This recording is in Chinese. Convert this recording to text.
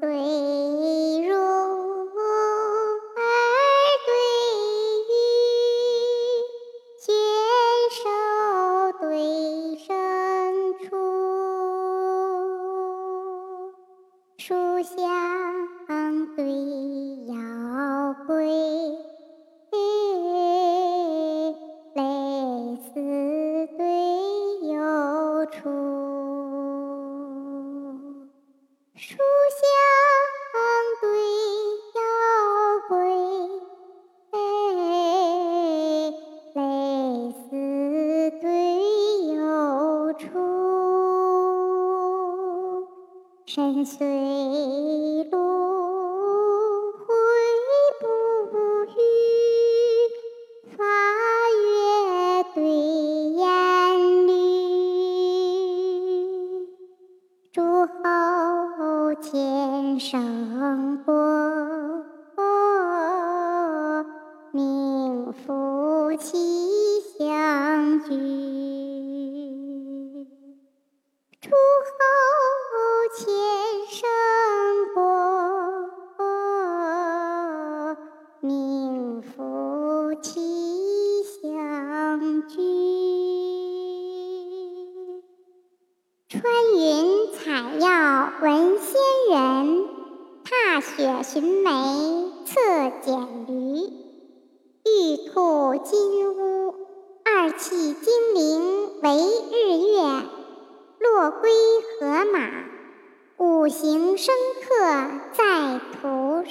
对入而对语，选手对生出，书香对腰归，书香对腰归，类似对幽处。深邃路回不语，发月对烟缕。诸侯千乘过，名夫妻相聚。诸侯千乘过，名夫妻相聚。穿云采药闻，雪寻梅策蹇驴。玉兔金乌，二气精灵为日月；落龟河马，五行生克在途。